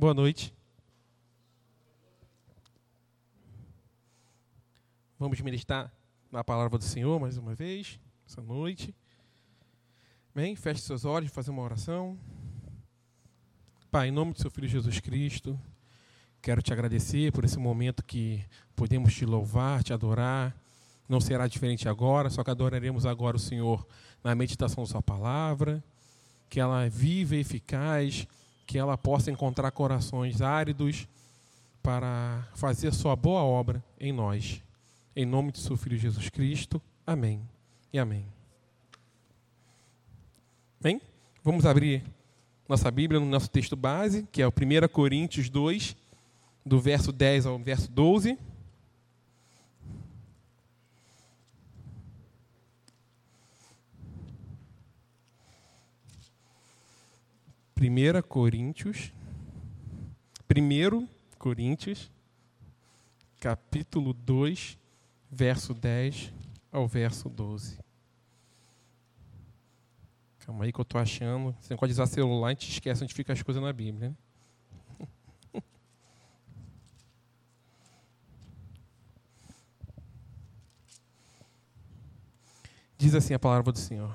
Boa noite. Vamos meditar na palavra do Senhor mais uma vez, essa noite. Bem, feche seus olhos, fazer uma oração. Pai, em nome do seu Filho Jesus Cristo, quero te agradecer por esse momento que podemos te louvar, te adorar. Não será diferente agora, só que adoraremos agora o Senhor na meditação da sua palavra, que ela é viva e eficaz, que ela possa encontrar corações áridos para fazer sua boa obra em nós. Em nome de seu Filho Jesus Cristo. Amém. E amém. Bem, vamos abrir nossa Bíblia no nosso texto base, que é o 1 Coríntios 2, do verso 10 ao verso 12. Primeira Coríntios, primeiro Coríntios, capítulo 2, verso 10 ao verso 12. Calma aí que eu estou achando. Você não pode usar celular, a gente esquece onde ficam as coisas na Bíblia. Né? Diz assim a palavra do Senhor.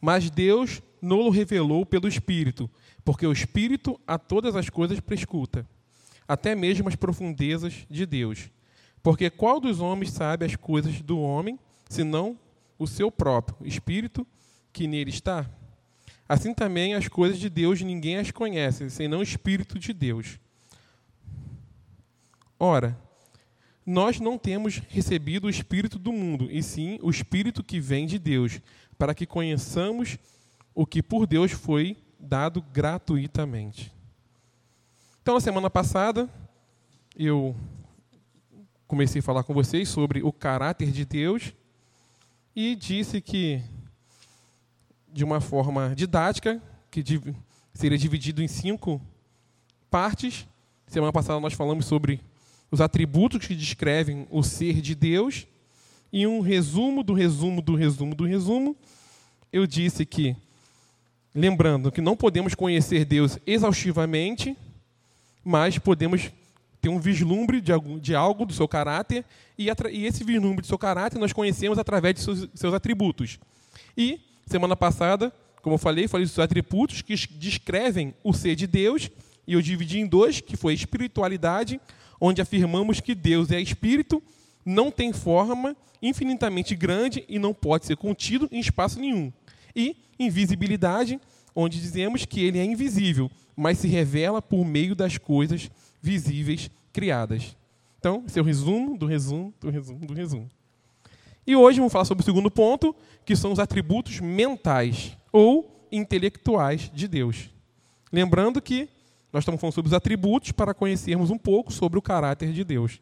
Mas Deus não o revelou pelo Espírito, porque o Espírito a todas as coisas prescuta, até mesmo as profundezas de Deus. Porque qual dos homens sabe as coisas do homem, senão o seu próprio espírito que nele está? Assim também as coisas de Deus ninguém as conhece, senão o espírito de Deus. Ora, nós não temos recebido o espírito do mundo, e sim o espírito que vem de Deus, para que conheçamos o que por Deus foi dado gratuitamente. Então, na semana passada, eu comecei a falar com vocês sobre o caráter de Deus e disse que, de uma forma didática, que seria dividido em cinco partes. Semana passada nós falamos sobre os atributos que descrevem o ser de Deus. E um resumo do resumo do resumo do resumo, eu disse que, lembrando que não podemos conhecer Deus exaustivamente, mas podemos tem um vislumbre de algo, de algo do seu caráter, e, e, esse vislumbre do seu caráter nós conhecemos através de seus, seus atributos. E, semana passada, como eu falei, falei dos atributos que descrevem o ser de Deus, e eu dividi em dois, que foi espiritualidade, onde afirmamos que Deus é espírito, não tem forma, infinitamente grande e não pode ser contido em espaço nenhum. E invisibilidade, onde dizemos que ele é invisível, mas se revela por meio das coisas visíveis criadas. Então, esse é o resumo do resumo do resumo do resumo. E hoje vamos falar sobre o segundo ponto, que são os atributos mentais ou intelectuais de Deus. Lembrando que nós estamos falando sobre os atributos para conhecermos um pouco sobre o caráter de Deus.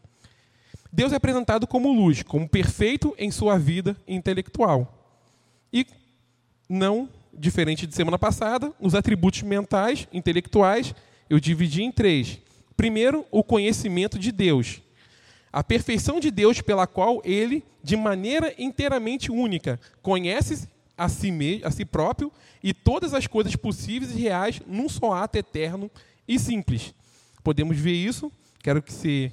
Deus é apresentado como luz, como perfeito em sua vida intelectual. E não diferente de semana passada, os atributos mentais, intelectuais, eu dividi em três: Primeiro, o conhecimento de Deus. A perfeição de Deus pela qual ele, de maneira inteiramente única, conhece a si, mesmo, a si próprio e todas as coisas possíveis e reais num só ato eterno e simples. Podemos ver isso. Quero que você.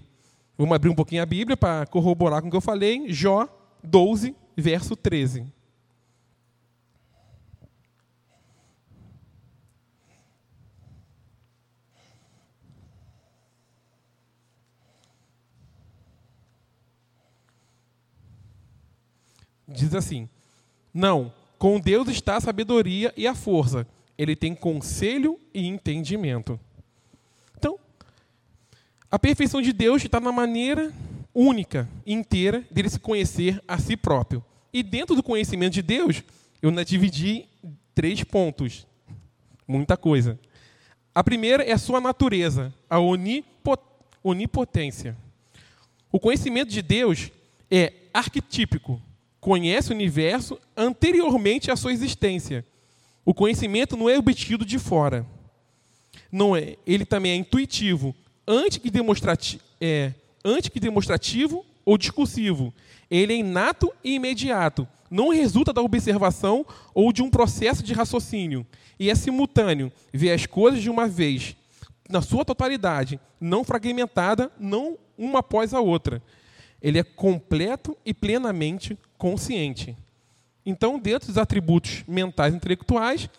Vamos abrir um pouquinho a Bíblia para corroborar com o que eu falei. Jó 12, verso 13. Diz assim: Não, com Deus está a sabedoria e a força. Ele tem conselho e entendimento. Então, a perfeição de Deus está na maneira única, inteira, dele se conhecer a si próprio. E dentro do conhecimento de Deus, eu dividi em três pontos. Muita coisa. A primeira é a sua natureza, a onipotência. O conhecimento de Deus é arquetípico, conhece o universo anteriormente à sua existência. O conhecimento não é obtido de fora. Não é, ele também é intuitivo, antes que demonstrativo, é, antes que demonstrativo ou discursivo. Ele é inato e imediato, não resulta da observação ou de um processo de raciocínio, e é simultâneo, vê as coisas de uma vez. na sua totalidade, não fragmentada, não uma após a outra. Ele é completo e plenamente consciente. Então, dentro dos atributos mentais e intelectuais,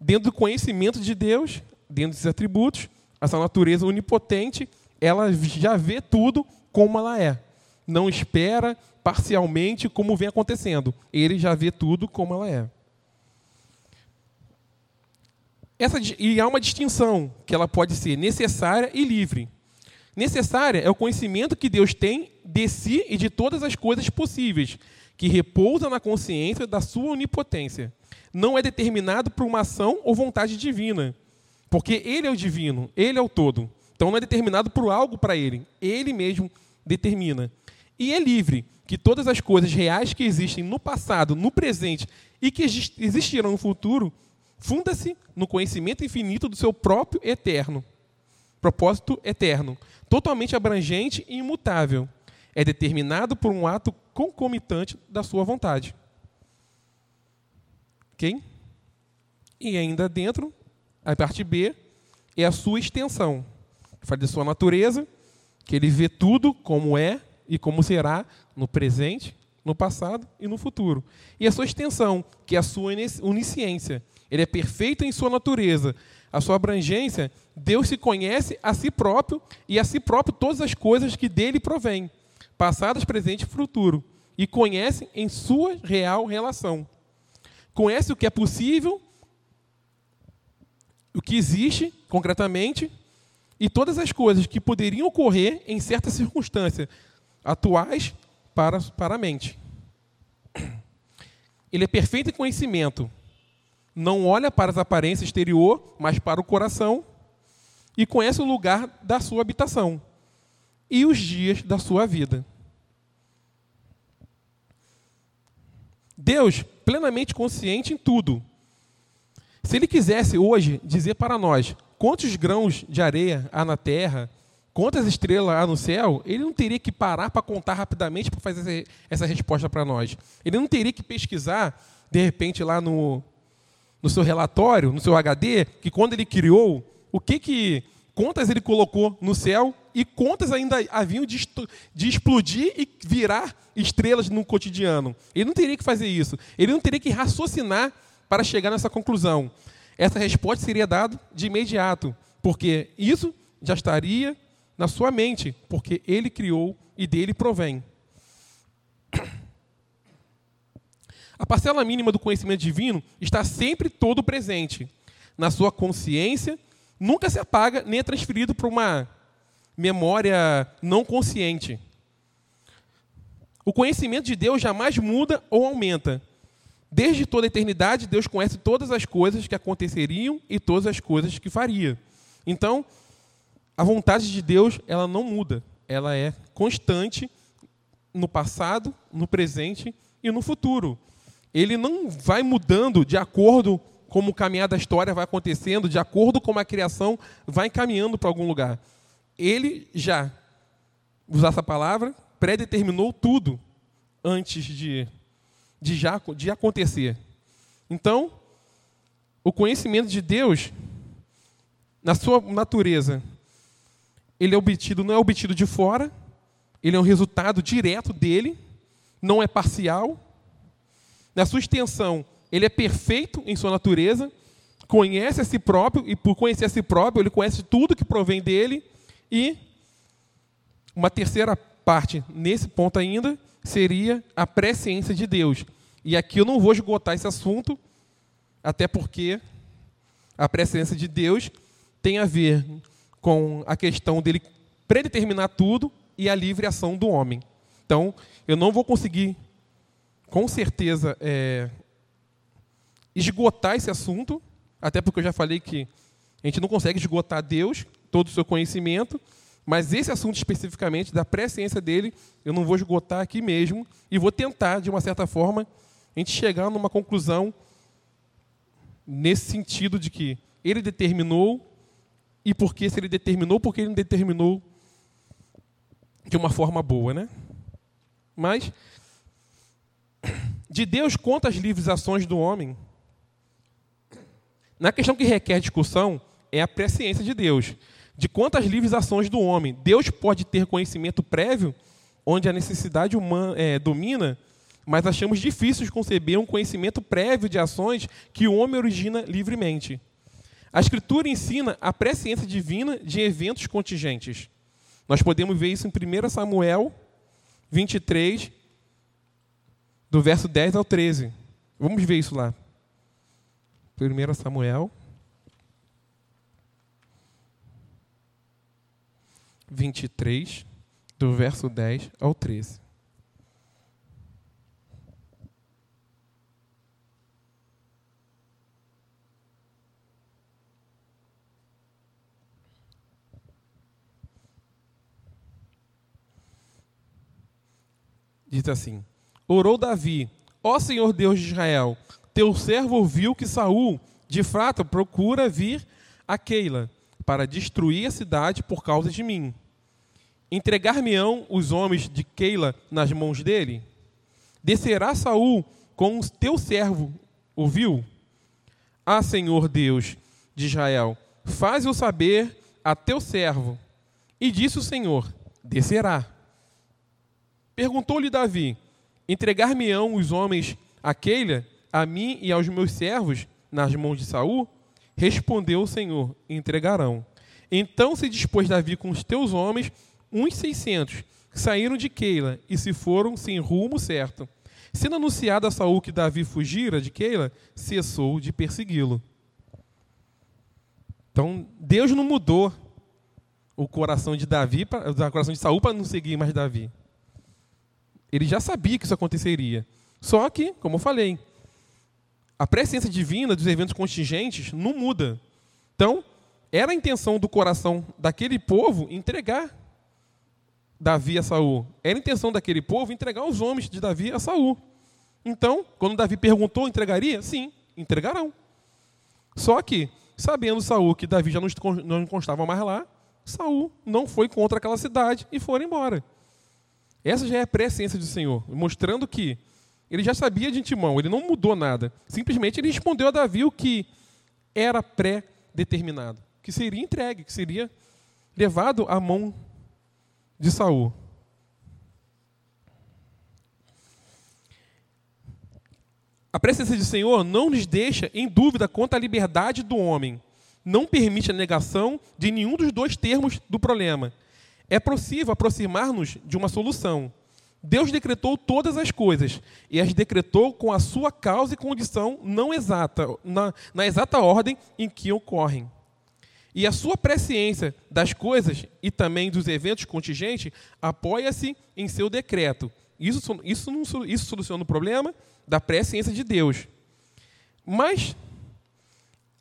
dentro do conhecimento de Deus, dentro desses atributos, essa natureza onipotente, ela já vê tudo como ela é. Não espera parcialmente como vem acontecendo. Ele já vê tudo como ela é. Essa, e há uma distinção que ela pode ser necessária e livre. Necessária é o conhecimento que Deus tem de si e de todas as coisas possíveis, que repousa na consciência da sua onipotência. Não é determinado por uma ação ou vontade divina, porque Ele é o divino, Ele é o todo. Então não é determinado por algo para Ele, Ele mesmo determina. E é livre, que todas as coisas reais que existem no passado, no presente e que existirão no futuro funda-se no conhecimento infinito do seu próprio eterno, propósito eterno, totalmente abrangente e imutável. É determinado por um ato concomitante da sua vontade. Ok? E ainda dentro, a parte B é a sua extensão. Fala de sua natureza, que ele vê tudo como é e como será no presente, no passado e no futuro. E a sua extensão, que é a sua onisciência, ele é perfeito em sua natureza. A sua abrangência, Deus se conhece a si próprio e a si próprio todas as coisas que dele provém, passadas, presente e futuro, e conhece em sua real relação. Conhece o que é possível, o que existe concretamente e todas as coisas que poderiam ocorrer em certas circunstâncias atuais para, para a mente. Ele é perfeito em conhecimento, não olha para as aparências exterior, mas para o coração, e conhece o lugar da sua habitação e os dias da sua vida. Deus, plenamente consciente em tudo. Se ele quisesse hoje dizer para nós quantos grãos de areia há na terra, quantas estrelas há no céu, ele não teria que parar para contar rapidamente para fazer essa resposta para nós. Ele não teria que pesquisar, de repente, lá no, no seu relatório, no seu HD, que quando ele criou, o que que quantas ele colocou no céu e quantas ainda haviam de, de explodir e virar estrelas no cotidiano. Ele não teria que fazer isso. Ele não teria que raciocinar para chegar nessa conclusão. Essa resposta seria dada de imediato, porque isso já estaria na sua mente, porque ele criou e dele provém. A parcela mínima do conhecimento divino está sempre todo presente na sua consciência, nunca se apaga nem é transferido para uma memória não consciente. O conhecimento de Deus jamais muda ou aumenta. Desde toda a eternidade, Deus conhece todas as coisas que aconteceriam e todas as coisas que faria. Então, a vontade de Deus, ela não muda. Ela é constante no passado, no presente e no futuro ele não vai mudando de acordo como o caminhar da história vai acontecendo, de acordo com a criação vai caminhando para algum lugar. Ele já, usar essa palavra, predeterminou tudo antes de, de, já, de acontecer. Então, o conhecimento de Deus, na sua natureza, ele é obtido, não é obtido de fora, ele é um resultado direto dele, não é parcial, na sua extensão, ele é perfeito em sua natureza, conhece a si próprio, e por conhecer a si próprio, ele conhece tudo que provém dele. E uma terceira parte, nesse ponto ainda, seria a presciência de Deus. E aqui eu não vou esgotar esse assunto, até porque a presciência de Deus tem a ver com a questão dele predeterminar tudo e a livre ação do homem. Então, eu não vou conseguir com certeza, é, esgotar esse assunto, até porque eu já falei que a gente não consegue esgotar Deus, todo o seu conhecimento, mas esse assunto especificamente, da presciência dele, eu não vou esgotar aqui mesmo, e vou tentar, de uma certa forma, a gente chegar numa conclusão nesse sentido de que ele determinou, e porque se ele determinou, porque ele não determinou de uma forma boa, né? Mas de Deus contra as livres ações do homem. Na questão que requer discussão é a presciência de Deus. de quantas livres ações do homem. Deus pode ter conhecimento prévio, onde a necessidade humana é, domina, mas achamos difícil conceber um conhecimento prévio de ações que o homem origina livremente. A Escritura ensina a presciência divina de eventos contingentes. Nós podemos ver isso em 1 Samuel 23, do verso 10 ao 13. Vamos ver isso lá. 1 Samuel 23, do verso 10 ao 13. Diz assim: Orou Davi, ó Senhor Deus de Israel, teu servo ouviu que Saul, de fato, procura vir a Keila para destruir a cidade por causa de mim. Entregar-me-ão os homens de Keila nas mãos dele? Descerá Saul com o teu servo, ouviu? Ah, Senhor Deus de Israel, faz-o saber a teu servo. E disse o Senhor: Descerá. Perguntou-lhe Davi: Entregar-me-ão os homens a Keila, a mim e aos meus servos, nas mãos de Saul? Respondeu o Senhor: Entregarão. Então se dispôs Davi com os teus homens, uns seiscentos, que saíram de Keila e se foram sem rumo certo. Sendo anunciado a Saul que Davi fugira de Keila, cessou de persegui-lo. Então, Deus não mudou o coração de Davi, o coração de Saul para não seguir mais Davi. Ele já sabia que isso aconteceria. Só que, como eu falei, a presciência divina dos eventos contingentes não muda. Então, era a intenção do coração daquele povo entregar Davi a Saul. Era a intenção daquele povo entregar os homens de Davi a Saul. Então, quando Davi perguntou, entregaria? Sim, entregarão. Só que, sabendo Saul que Davi já não constava mais lá, Saul não foi contra aquela cidade e foram embora. Essa já é a presciência do Senhor, mostrando que ele já sabia de antemão, ele não mudou nada. Simplesmente ele respondeu a Davi o que era pré-determinado, que seria entregue, que seria levado à mão de Saul. A presença do Senhor não nos deixa em dúvida quanto à liberdade do homem. Não permite a negação de nenhum dos dois termos do problema é possível aproximar-nos de uma solução. Deus decretou todas as coisas e as decretou com a sua causa e condição não exata, na, na exata ordem em que ocorrem. E a sua presciência das coisas e também dos eventos contingentes apoia-se em seu decreto. Isso, isso, não, isso soluciona o problema da presciência de Deus. Mas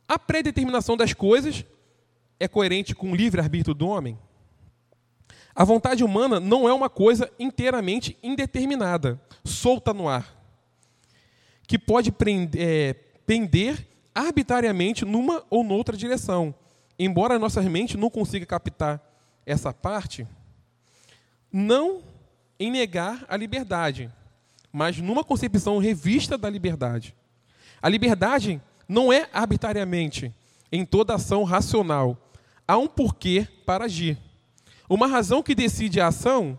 a predeterminação das coisas é coerente com o livre-arbítrio do homem? A vontade humana não é uma coisa inteiramente indeterminada, solta no ar, que pode prender, é, pender arbitrariamente numa ou noutra direção. Embora a nossa mente não consiga captar essa parte, não em negar a liberdade, mas numa concepção revista da liberdade. A liberdade não é arbitrariamente em toda ação racional. Há um porquê para agir. Uma razão que decide a ação,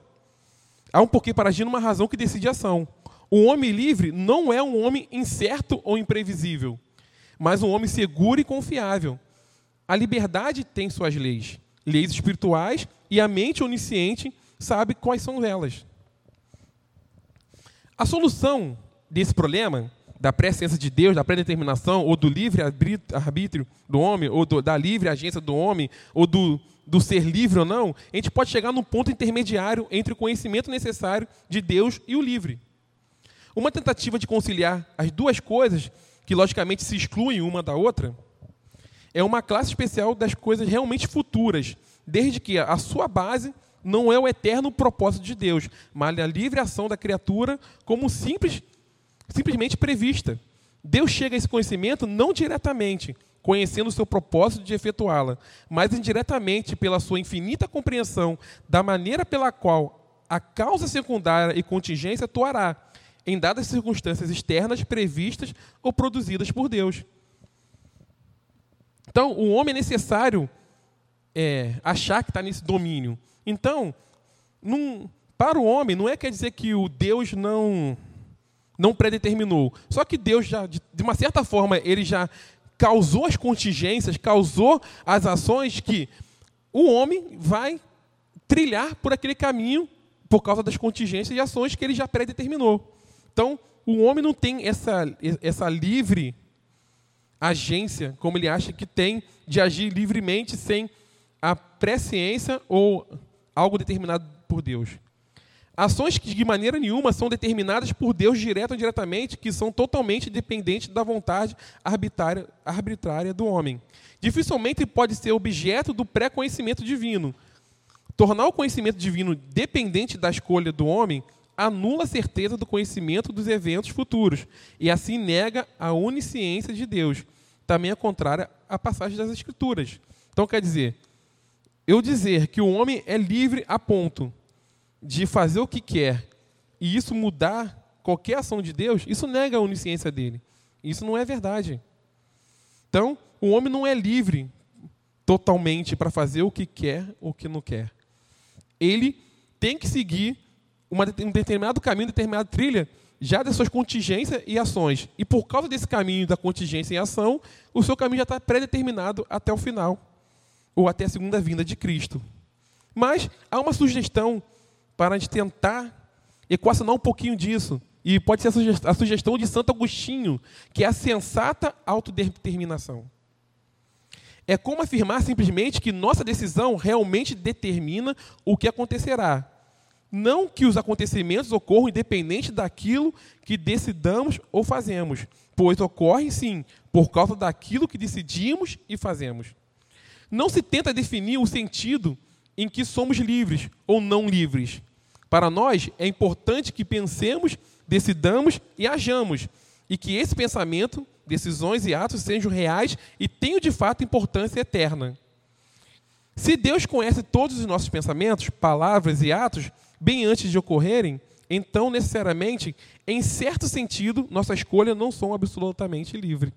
há um porquê para agir numa razão que decide a ação. O homem livre não é um homem incerto ou imprevisível, mas um homem seguro e confiável. A liberdade tem suas leis, leis espirituais, e a mente onisciente sabe quais são elas. A solução desse problema, da presciência de Deus, da predeterminação, ou do livre arbítrio do homem, ou do, da livre agência do homem, ou do do ser livre ou não, a gente pode chegar num ponto intermediário entre o conhecimento necessário de Deus e o livre. Uma tentativa de conciliar as duas coisas, que logicamente se excluem uma da outra, é uma classe especial das coisas realmente futuras, desde que a sua base não é o eterno propósito de Deus, mas a livre ação da criatura como simples, simplesmente prevista. Deus chega a esse conhecimento não diretamente, conhecendo o seu propósito de efetuá-la, mas indiretamente pela sua infinita compreensão da maneira pela qual a causa secundária e contingência atuará em dadas circunstâncias externas previstas ou produzidas por Deus. Então, o homem é necessário é, achar que está nesse domínio. Então, num, para o homem, não é quer dizer que o Deus não não predeterminou. Só que Deus já, de, de uma certa forma, ele já causou as contingências, causou as ações que o homem vai trilhar por aquele caminho por causa das contingências e ações que ele já predeterminou. Então, o homem não tem essa, essa livre agência, como ele acha que tem, de agir livremente sem a presciência ou algo determinado por Deus. Ações que de maneira nenhuma são determinadas por Deus direto ou indiretamente, que são totalmente dependentes da vontade arbitrária, arbitrária do homem. Dificilmente pode ser objeto do pré-conhecimento divino. Tornar o conhecimento divino dependente da escolha do homem anula a certeza do conhecimento dos eventos futuros e assim nega a onisciência de Deus. Também é contrária à passagem das Escrituras. Então, quer dizer, eu dizer que o homem é livre a ponto de fazer o que quer e isso mudar qualquer ação de Deus, isso nega a onisciência dele. Isso não é verdade. Então, o homem não é livre totalmente para fazer o que quer ou o que não quer. Ele tem que seguir uma, um determinado caminho, determinada trilha, já das suas contingências e ações. E por causa desse caminho da contingência e ação, o seu caminho já está pré-determinado até o final, ou até a segunda vinda de Cristo. Mas há uma sugestão para a gente tentar equacionar um pouquinho disso. E pode ser a sugestão de Santo Agostinho, que é a sensata autodeterminação. É como afirmar simplesmente que nossa decisão realmente determina o que acontecerá, não que os acontecimentos ocorram independente daquilo que decidamos ou fazemos, pois ocorrem sim por causa daquilo que decidimos e fazemos. Não se tenta definir o sentido em que somos livres ou não livres. Para nós é importante que pensemos, decidamos e hajamos, e que esse pensamento, decisões e atos sejam reais e tenham de fato importância eterna. Se Deus conhece todos os nossos pensamentos, palavras e atos, bem antes de ocorrerem, então, necessariamente, em certo sentido, nossa escolha não são absolutamente livre.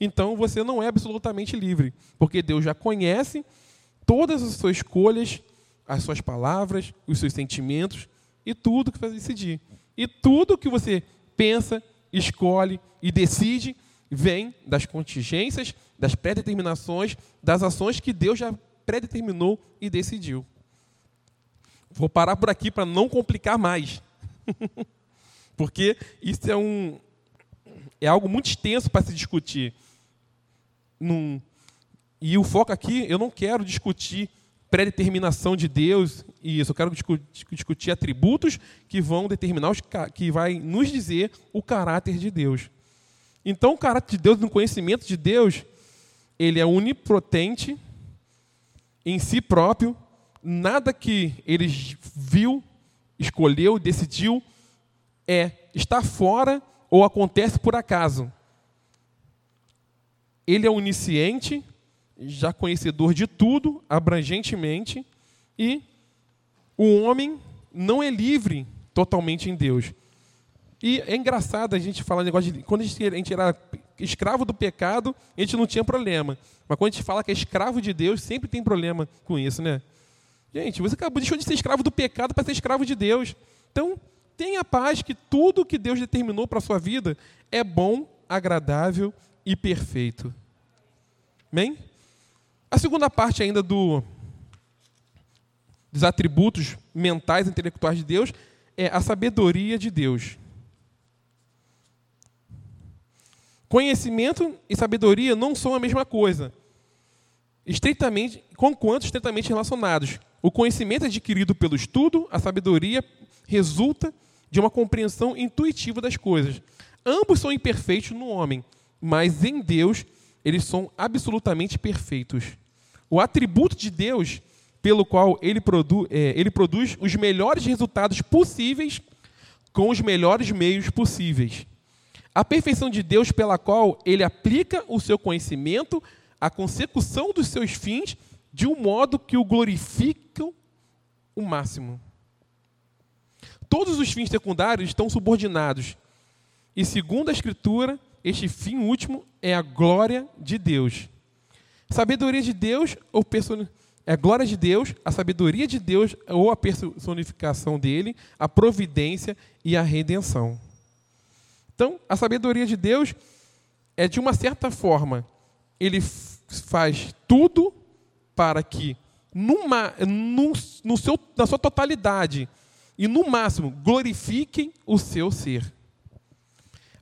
Então, você não é absolutamente livre, porque Deus já conhece todas as suas escolhas, as suas palavras, os seus sentimentos e tudo que você decidir. E tudo que você pensa, escolhe e decide vem das contingências, das pré-determinações, das ações que Deus já predeterminou e decidiu. Vou parar por aqui para não complicar mais. Porque isso é um é algo muito extenso para se discutir. Num, e o foco aqui, eu não quero discutir predeterminação de Deus e isso, eu quero discutir, atributos que vão determinar os que vai nos dizer o caráter de Deus. Então, o caráter de Deus, no conhecimento de Deus, ele é onipotente em si próprio, nada que ele viu, escolheu, decidiu é está fora ou acontece por acaso. Ele é onisciente, já conhecedor de tudo, abrangentemente, e o homem não é livre totalmente em Deus. E é engraçado a gente falar negócio de. Quando a gente, a gente era escravo do pecado, a gente não tinha problema. Mas quando a gente fala que é escravo de Deus, sempre tem problema com isso, né? Gente, você acabou, deixou de ser escravo do pecado para ser escravo de Deus. Então, tenha paz que tudo que Deus determinou para a sua vida é bom, agradável e perfeito. Amém? A segunda parte ainda do, dos atributos mentais e intelectuais de Deus é a sabedoria de Deus. Conhecimento e sabedoria não são a mesma coisa, estreitamente, conquanto estreitamente relacionados. O conhecimento adquirido pelo estudo, a sabedoria, resulta de uma compreensão intuitiva das coisas. Ambos são imperfeitos no homem, mas em Deus eles são absolutamente perfeitos. O atributo de Deus, pelo qual ele, produ é, ele produz os melhores resultados possíveis com os melhores meios possíveis. A perfeição de Deus, pela qual ele aplica o seu conhecimento à consecução dos seus fins de um modo que o glorificam o máximo. Todos os fins secundários estão subordinados. E segundo a Escritura, este fim último é a glória de Deus. Sabedoria de Deus ou é a glória de Deus, a sabedoria de Deus ou a personificação dele, a providência e a redenção. Então, a sabedoria de Deus é de uma certa forma, ele faz tudo para que, numa, no seu, na sua totalidade e no máximo, glorifiquem o seu ser.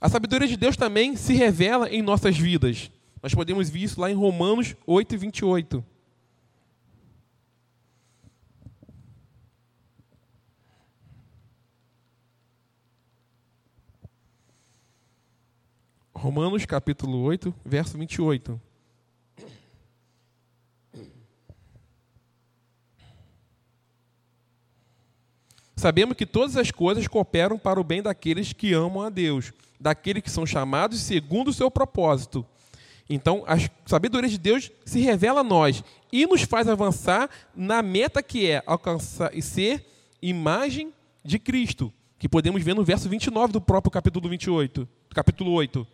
A sabedoria de Deus também se revela em nossas vidas. Nós podemos ver isso lá em Romanos 8, 28. Romanos capítulo 8, verso 28. Sabemos que todas as coisas cooperam para o bem daqueles que amam a Deus, daqueles que são chamados segundo o seu propósito. Então, a sabedoria de Deus se revela a nós e nos faz avançar na meta que é alcançar e ser imagem de Cristo, que podemos ver no verso 29 do próprio capítulo 28, capítulo 8.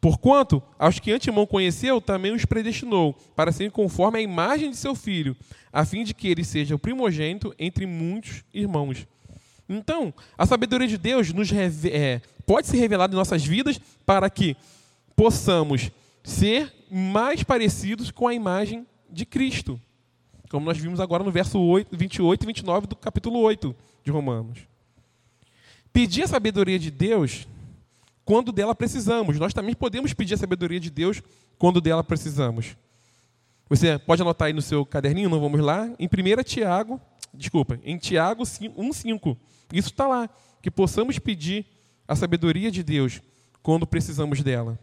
Porquanto, aos que antemão conheceu, também os predestinou, para serem conforme a imagem de seu filho, a fim de que ele seja o primogênito entre muitos irmãos. Então, a sabedoria de Deus nos é, pode ser revelada em nossas vidas para que possamos ser mais parecidos com a imagem de Cristo. Como nós vimos agora no verso 8, 28 e 29 do capítulo 8 de Romanos. Pedir a sabedoria de Deus quando dela precisamos. Nós também podemos pedir a sabedoria de Deus quando dela precisamos. Você pode anotar aí no seu caderninho, não vamos lá, em 1 Tiago, desculpa, em Tiago 1,5. Isso está lá, que possamos pedir a sabedoria de Deus quando precisamos dela.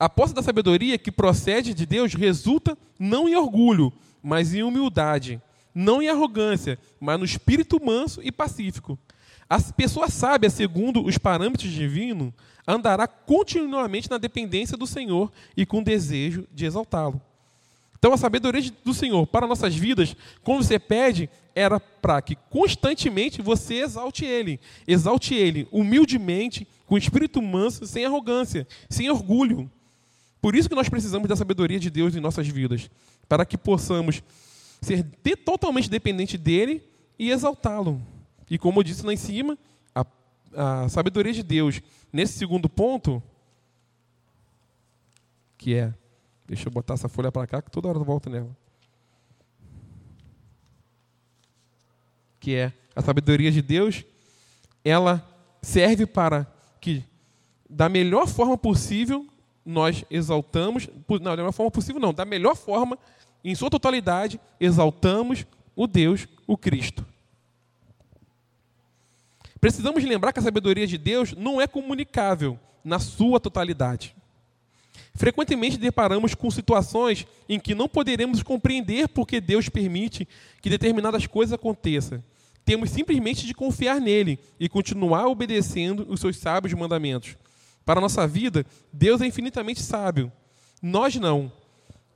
A posse da sabedoria que procede de Deus resulta não em orgulho, mas em humildade, não em arrogância, mas no espírito manso e pacífico, a pessoa sábia, segundo os parâmetros divinos, andará continuamente na dependência do Senhor e com desejo de exaltá-lo. Então, a sabedoria do Senhor para nossas vidas, quando você pede, era para que constantemente você exalte Ele. Exalte Ele humildemente, com espírito manso, sem arrogância, sem orgulho. Por isso que nós precisamos da sabedoria de Deus em nossas vidas, para que possamos ser totalmente dependentes dEle e exaltá-lo. E como eu disse lá em cima, a, a sabedoria de Deus, nesse segundo ponto, que é, deixa eu botar essa folha para cá, que toda hora eu volto nela. Que é a sabedoria de Deus, ela serve para que, da melhor forma possível, nós exaltamos, não, da melhor forma possível não, da melhor forma, em sua totalidade, exaltamos o Deus, o Cristo. Precisamos lembrar que a sabedoria de Deus não é comunicável na sua totalidade. Frequentemente deparamos com situações em que não poderemos compreender porque Deus permite que determinadas coisas aconteçam. Temos simplesmente de confiar nele e continuar obedecendo os seus sábios mandamentos. Para a nossa vida, Deus é infinitamente sábio. Nós não.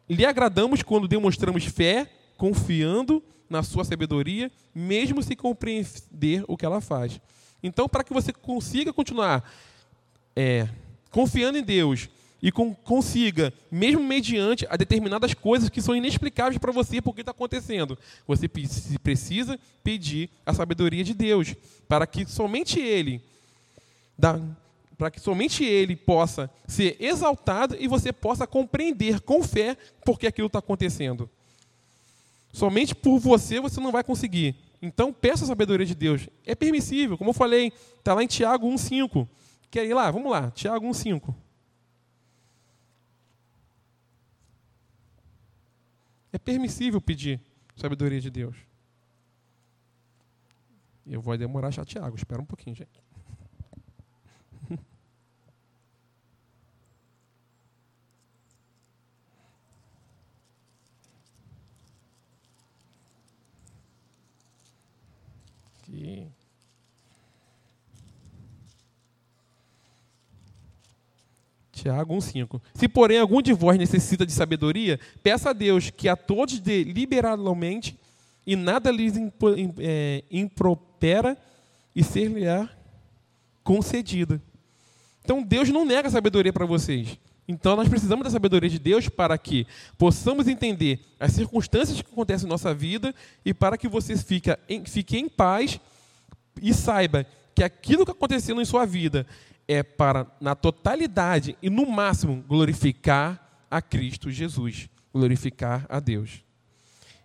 Lhe agradamos quando demonstramos fé, confiando na sua sabedoria, mesmo sem compreender o que ela faz. Então, para que você consiga continuar é, confiando em Deus e com, consiga, mesmo mediante a determinadas coisas que são inexplicáveis para você porque está acontecendo, você precisa pedir a sabedoria de Deus para que somente Ele para que somente Ele possa ser exaltado e você possa compreender com fé porque aquilo está acontecendo. Somente por você você não vai conseguir. Então peça a sabedoria de Deus. É permissível, como eu falei, está lá em Tiago 1,5. Quer ir lá? Vamos lá, Tiago 1,5. É permissível pedir sabedoria de Deus. Eu vou demorar já, Tiago. Espera um pouquinho, gente. Aqui. Tiago 1,5. Se, porém, algum de vós necessita de sabedoria, peça a Deus que a todos dê liberalmente e nada lhes é, impropera e ser-lhe-á concedida. Então, Deus não nega sabedoria para vocês. Então nós precisamos da sabedoria de Deus para que possamos entender as circunstâncias que acontecem em nossa vida e para que você fique em, fique em paz e saiba que aquilo que aconteceu em sua vida é para, na totalidade e no máximo, glorificar a Cristo Jesus, glorificar a Deus.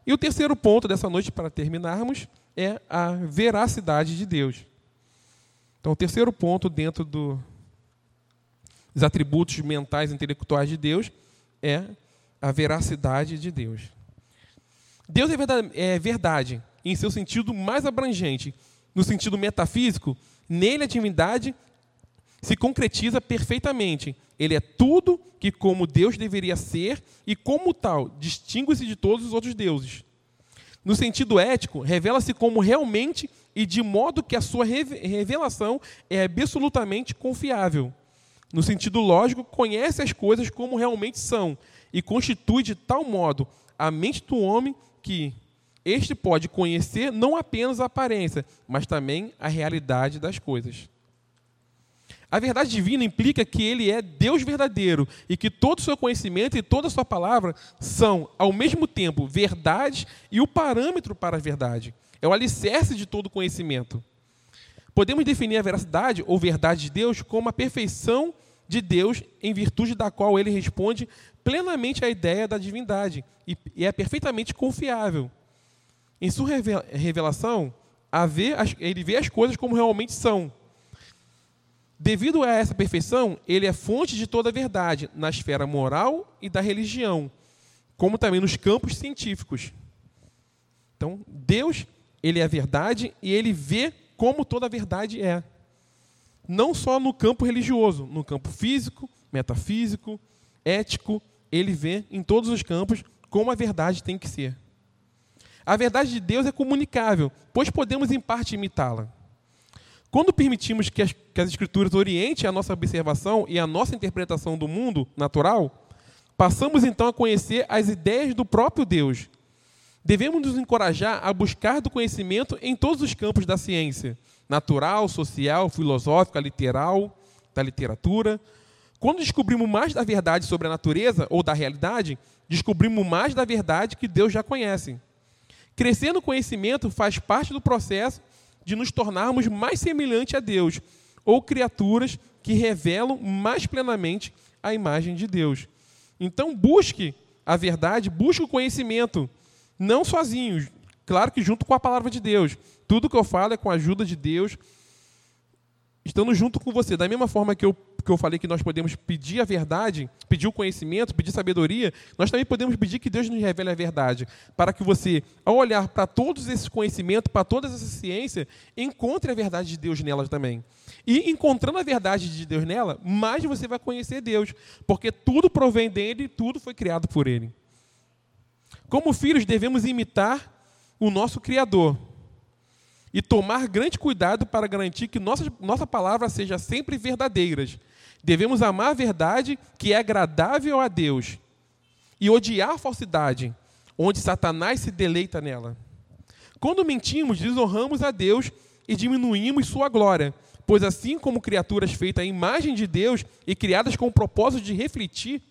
E o terceiro ponto dessa noite, para terminarmos, é a veracidade de Deus. Então, o terceiro ponto dentro do, dos atributos mentais e intelectuais de Deus é a veracidade de Deus. Deus é verdade, é verdade em seu sentido mais abrangente. No sentido metafísico, nele a divindade se concretiza perfeitamente. Ele é tudo que, como Deus deveria ser, e como tal, distingue-se de todos os outros deuses. No sentido ético, revela-se como realmente e de modo que a sua revelação é absolutamente confiável. No sentido lógico, conhece as coisas como realmente são e constitui de tal modo a mente do homem que este pode conhecer não apenas a aparência, mas também a realidade das coisas. A verdade divina implica que ele é Deus verdadeiro e que todo o seu conhecimento e toda a sua palavra são, ao mesmo tempo, verdade e o parâmetro para a verdade. É o alicerce de todo conhecimento. Podemos definir a veracidade ou verdade de Deus como a perfeição de Deus em virtude da qual ele responde plenamente à ideia da divindade e é perfeitamente confiável. Em sua revelação, ele vê as coisas como realmente são Devido a essa perfeição, ele é fonte de toda a verdade na esfera moral e da religião, como também nos campos científicos. Então, Deus, ele é a verdade e ele vê como toda a verdade é. Não só no campo religioso, no campo físico, metafísico, ético, ele vê em todos os campos como a verdade tem que ser. A verdade de Deus é comunicável, pois podemos em parte imitá-la. Quando permitimos que as, que as Escrituras orientem a nossa observação e a nossa interpretação do mundo natural, passamos então a conhecer as ideias do próprio Deus. Devemos nos encorajar a buscar do conhecimento em todos os campos da ciência, natural, social, filosófica, literal, da literatura. Quando descobrimos mais da verdade sobre a natureza ou da realidade, descobrimos mais da verdade que Deus já conhece. Crescer no conhecimento faz parte do processo de nos tornarmos mais semelhante a Deus, ou criaturas que revelam mais plenamente a imagem de Deus. Então, busque a verdade, busque o conhecimento, não sozinhos, claro que junto com a palavra de Deus. Tudo que eu falo é com a ajuda de Deus, estando junto com você. Da mesma forma que eu que eu falei que nós podemos pedir a verdade, pedir o conhecimento, pedir sabedoria, nós também podemos pedir que Deus nos revele a verdade, para que você, ao olhar para todos esses conhecimentos, para toda essa ciência, encontre a verdade de Deus nelas também. E encontrando a verdade de Deus nela, mais você vai conhecer Deus, porque tudo provém dele, tudo foi criado por ele. Como filhos, devemos imitar o nosso Criador e tomar grande cuidado para garantir que nossa, nossa palavra seja sempre verdadeiras. Devemos amar a verdade que é agradável a Deus e odiar a falsidade, onde Satanás se deleita nela. Quando mentimos, desonramos a Deus e diminuímos sua glória, pois assim como criaturas feitas à imagem de Deus e criadas com o propósito de refletir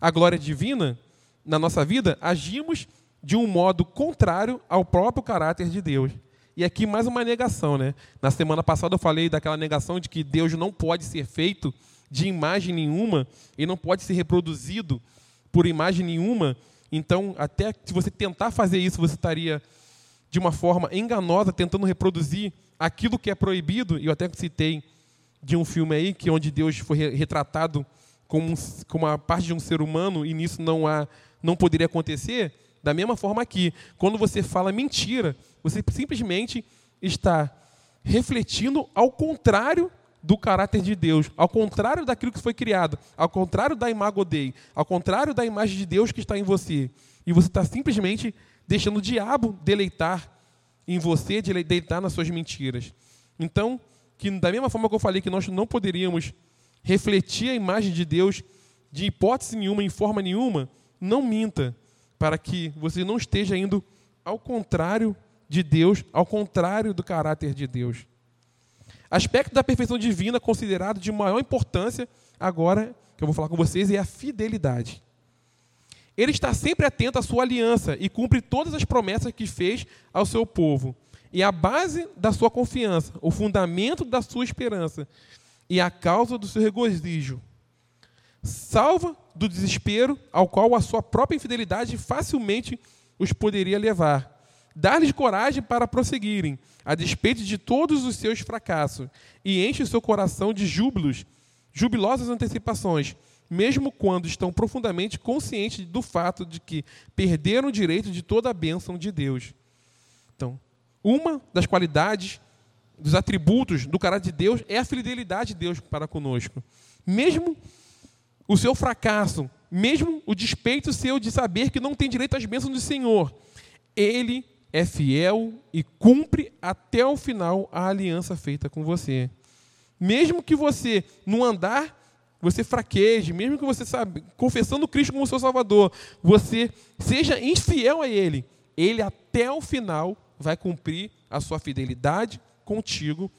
a glória divina na nossa vida, agimos de um modo contrário ao próprio caráter de Deus. E aqui mais uma negação, né? Na semana passada eu falei daquela negação de que Deus não pode ser feito de imagem nenhuma e não pode ser reproduzido por imagem nenhuma. Então, até se você tentar fazer isso, você estaria de uma forma enganosa tentando reproduzir aquilo que é proibido. E eu até citei de um filme aí que onde Deus foi retratado como, como uma parte de um ser humano e nisso não há não poderia acontecer. Da mesma forma aqui, quando você fala mentira, você simplesmente está refletindo ao contrário do caráter de Deus, ao contrário daquilo que foi criado, ao contrário da imago Dei, ao contrário da imagem de Deus que está em você. E você está simplesmente deixando o diabo deleitar em você, deleitar nas suas mentiras. Então, que da mesma forma que eu falei que nós não poderíamos refletir a imagem de Deus de hipótese nenhuma, em forma nenhuma, não minta para que você não esteja indo ao contrário de Deus, ao contrário do caráter de Deus. Aspecto da perfeição divina considerado de maior importância agora que eu vou falar com vocês é a fidelidade. Ele está sempre atento à sua aliança e cumpre todas as promessas que fez ao seu povo. E a base da sua confiança, o fundamento da sua esperança e a causa do seu regozijo. Salva do desespero ao qual a sua própria infidelidade facilmente os poderia levar. Dar-lhes coragem para prosseguirem, a despeito de todos os seus fracassos, e enche o seu coração de júbilos, jubilosas antecipações, mesmo quando estão profundamente conscientes do fato de que perderam o direito de toda a bênção de Deus. Então, uma das qualidades, dos atributos do caráter de Deus é a fidelidade de Deus para conosco. Mesmo o seu fracasso, mesmo o despeito seu de saber que não tem direito às bênçãos do Senhor, Ele é fiel e cumpre até o final a aliança feita com você. Mesmo que você, no andar você fraqueje, mesmo que você sabe, confessando Cristo como seu Salvador, você seja infiel a Ele, Ele até o final vai cumprir a sua fidelidade contigo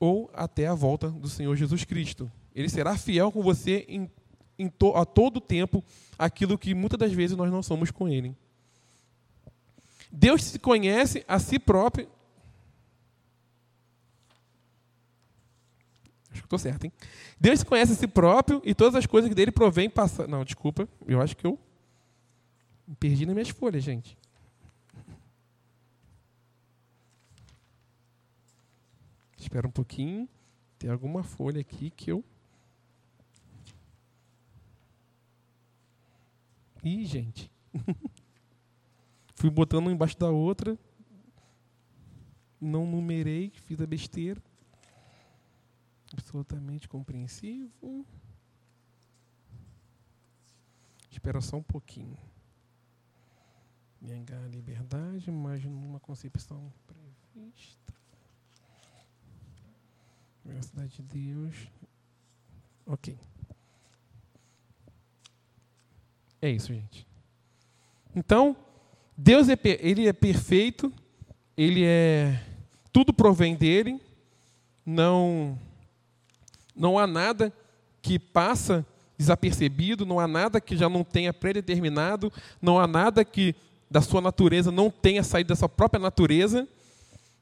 ou até a volta do Senhor Jesus Cristo. Ele será fiel com você em, em to, a todo tempo, aquilo que muitas das vezes nós não somos com Ele. Deus se conhece a si próprio Acho que estou certo, hein? Deus conhece a si próprio e todas as coisas que dele provém passar. Não, desculpa, eu acho que eu perdi nas minhas folhas, gente. Espera um pouquinho. Tem alguma folha aqui que eu. Ih, gente. Fui botando uma embaixo da outra. Não numerei, fiz a besteira absolutamente compreensivo. Espera só um pouquinho. Negar a liberdade, mas numa concepção prevista. Universidade de Deus. Ok. É isso, gente. Então, Deus é, ele é perfeito, ele é tudo provém dele, não não há nada que passa desapercebido, não há nada que já não tenha predeterminado, não há nada que da sua natureza não tenha saído da sua própria natureza.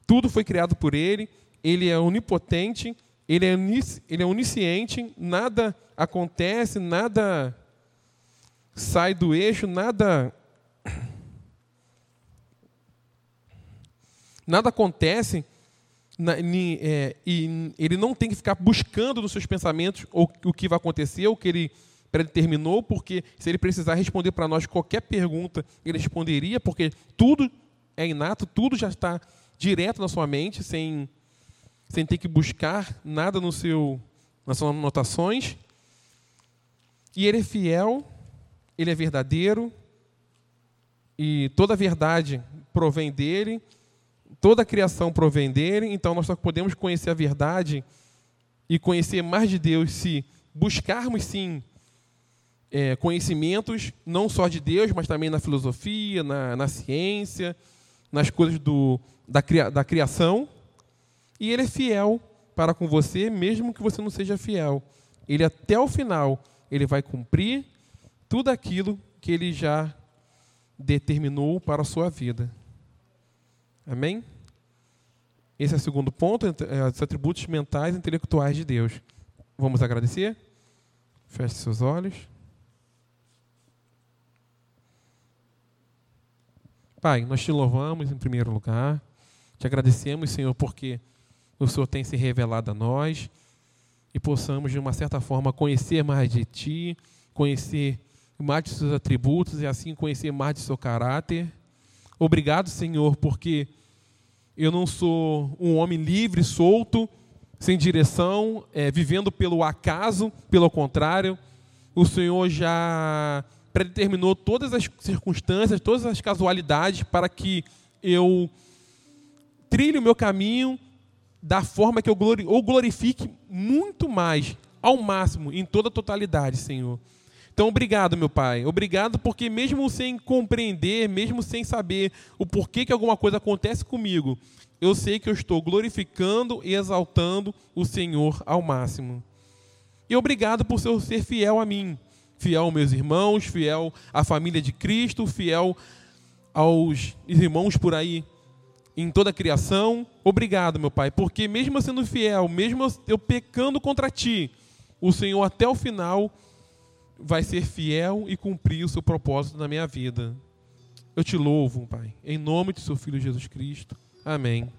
Tudo foi criado por ele, ele é onipotente, ele é, ele é onisciente, nada acontece, nada sai do eixo, nada nada acontece na, ni, é, e ele não tem que ficar buscando nos seus pensamentos o, o que vai acontecer, o que ele predeterminou, porque se ele precisar responder para nós qualquer pergunta, ele responderia, porque tudo é inato, tudo já está direto na sua mente, sem, sem ter que buscar nada no seu, nas suas anotações. E ele é fiel, ele é verdadeiro, e toda a verdade provém dele, toda a criação provém dele, então nós só podemos conhecer a verdade e conhecer mais de Deus se buscarmos, sim, é, conhecimentos, não só de Deus, mas também na filosofia, na, na ciência, nas coisas do, da, da criação. E ele é fiel para com você, mesmo que você não seja fiel. Ele, até o final, ele vai cumprir tudo aquilo que ele já determinou para a sua vida. Amém? Esse é o segundo ponto, é, os atributos mentais e intelectuais de Deus. Vamos agradecer? Feche seus olhos. Pai, nós te louvamos em primeiro lugar. Te agradecemos, Senhor, porque o Senhor tem se revelado a nós e possamos, de uma certa forma, conhecer mais de Ti, conhecer mais de seus atributos e assim conhecer mais de seu caráter. Obrigado, Senhor, porque eu não sou um homem livre, solto, sem direção, é, vivendo pelo acaso, pelo contrário, o Senhor já predeterminou todas as circunstâncias, todas as casualidades para que eu trilhe o meu caminho da forma que eu glorifique muito mais, ao máximo, em toda a totalidade, Senhor. Então, obrigado, meu Pai. Obrigado porque, mesmo sem compreender, mesmo sem saber o porquê que alguma coisa acontece comigo, eu sei que eu estou glorificando e exaltando o Senhor ao máximo. E obrigado por ser fiel a mim, fiel aos meus irmãos, fiel à família de Cristo, fiel aos irmãos por aí em toda a criação. Obrigado, meu Pai, porque mesmo sendo fiel, mesmo eu pecando contra ti, o Senhor até o final vai ser fiel e cumprir o seu propósito na minha vida. Eu te louvo, Pai, em nome de seu Filho Jesus Cristo. Amém.